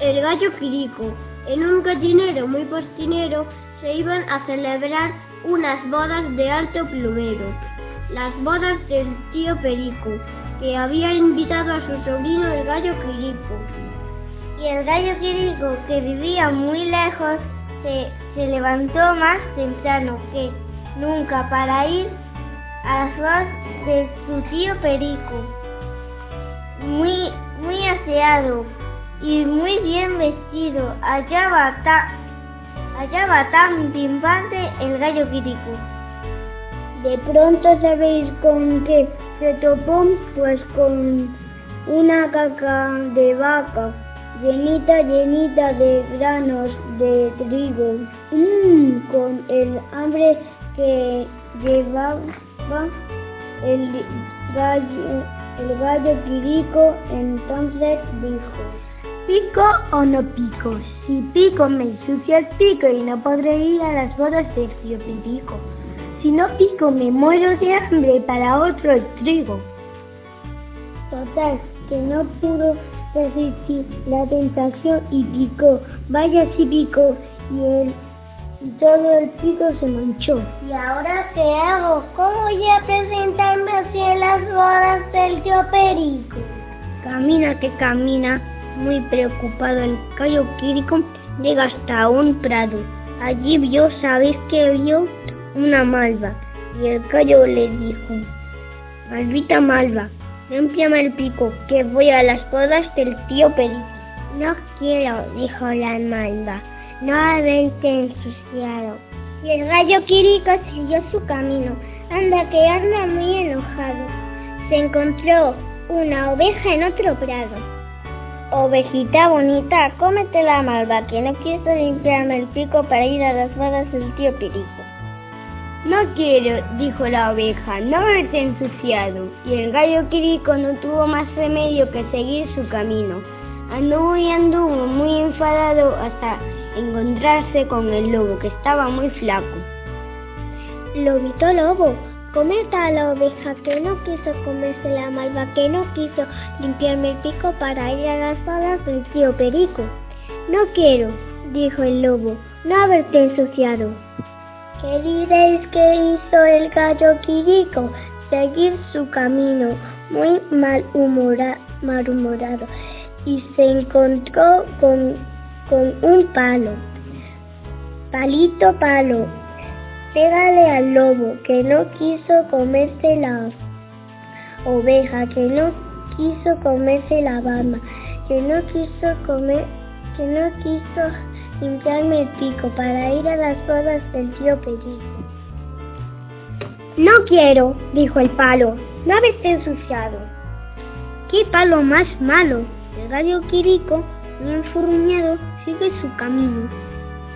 El gallo Quirico. En un gallinero muy postinero se iban a celebrar unas bodas de alto plumero. Las bodas del tío Perico, que había invitado a su sobrino el gallo Quirico. Y el gallo Quirico, que vivía muy lejos, se, se levantó más temprano que nunca para ir a las bodas de su tío Perico. Muy, muy aseado y muy bien vestido. Allá va, allá va tan pimpante el gallo Quirico. De pronto sabéis con qué se topó, pues con una caca de vaca, llenita, llenita de granos de trigo, Mm, con el hambre que llevaba el gallo, el gallo Quirico, entonces dijo, ¿Pico o no pico? Si pico me ensucia el pico y no podré ir a las bodas del tío Pirico. Si no pico me muero de hambre para otro el trigo. Total, que no pudo resistir la tentación y picó. Vaya si picó y el y todo el pico se manchó. ¿Y ahora qué hago? ¿Cómo voy a presentarme así en las bodas del tío Perico? Camina que camina, muy preocupado el gallo Quirico, llega hasta un prado. Allí vio, ¿sabéis qué vio? Una malva. Y el gallo le dijo, Malvita malva, límpiame el pico, que voy a las bodas del tío Perico. No quiero, dijo la malva, no haberte ensuciado. Y el gallo Quirico siguió su camino, anda que anda muy enojado. Se encontró una oveja en otro prado. Ovejita bonita, cómete la malva, que no quiso limpiarme el pico para ir a las bodas del tío Perico. No quiero, dijo la oveja, no haberte ensuciado. Y el gallo Quirico no tuvo más remedio que seguir su camino. Anduvo y anduvo muy enfadado hasta encontrarse con el lobo, que estaba muy flaco. Lobito lobo, cometa a la oveja que no quiso comerse la malva, que no quiso limpiarme el pico para ir a las bodas del tío Perico. No quiero, dijo el lobo, no haberte ensuciado. ¿Qué diréis que hizo el gallo Quirico? Seguir su camino, muy malhumora- malhumorado, y se encontró con, con un palo. Palito, palo, pégale al lobo que no quiso comerse la oveja, que no quiso comerse la bamba, que no quiso comer, que no quiso limpiarme el pico para ir a las bodas del tío Perico. No quiero, dijo el palo, no haberte ensuciado. ¡Qué palo más malo! El gallo Quirico, muy enfurruñado, sigue su camino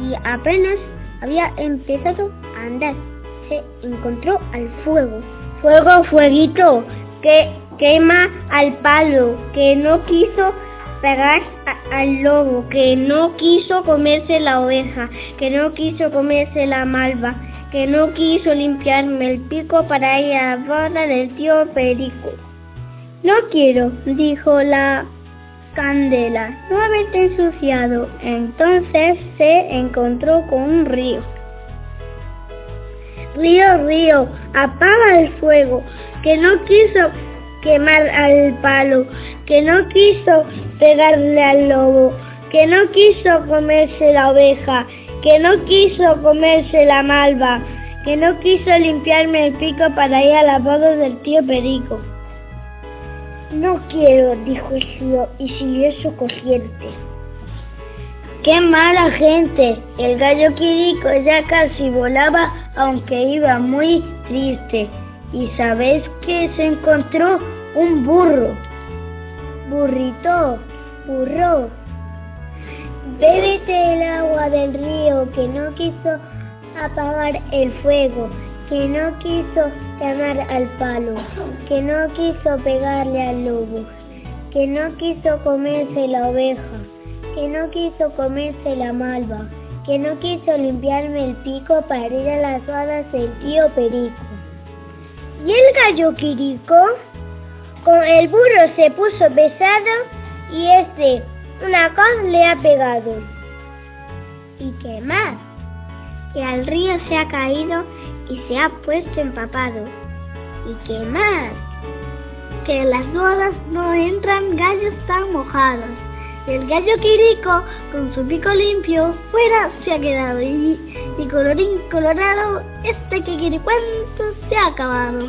y apenas había empezado andar, se encontró al fuego. Fuego, fueguito, que quema al palo, que no quiso pegar al lobo, que no quiso comerse la oveja, que no quiso comerse la malva, que no quiso limpiarme el pico para ir a la boda del tío Perico. No quiero, dijo la candela, no haberte ensuciado. Entonces se encontró con un río. Río, río, apaga el fuego, que no quiso quemar al palo, que no quiso pegarle al lobo, que no quiso comerse la oveja, que no quiso comerse la malva, que no quiso limpiarme el pico para ir a la del tío Perico. No quiero, dijo el río y siguió su corriente. ¡Qué mala gente! El gallo Quirico ya casi volaba aunque iba muy triste. ¿Y sabes que se encontró? Un burro. Burrito, burro. Bébete el agua del río que no quiso apagar el fuego, que no quiso llamar al palo, que no quiso pegarle al lobo, que no quiso comerse la oveja, que no quiso comerse la malva, que no quiso limpiarme el pico para ir a las hadas del tío Perico. ¿Y el gallo Quirico? Con el burro se puso pesado y este una cosa le ha pegado. ¿Y qué más? Que al río se ha caído y se ha puesto empapado. ¿Y qué más? Que las bodas no entran gallos tan mojados. El gallo Quirico, con su pico limpio, fuera se ha quedado. Y, y colorín colorado, este que quiere cuento se ha acabado.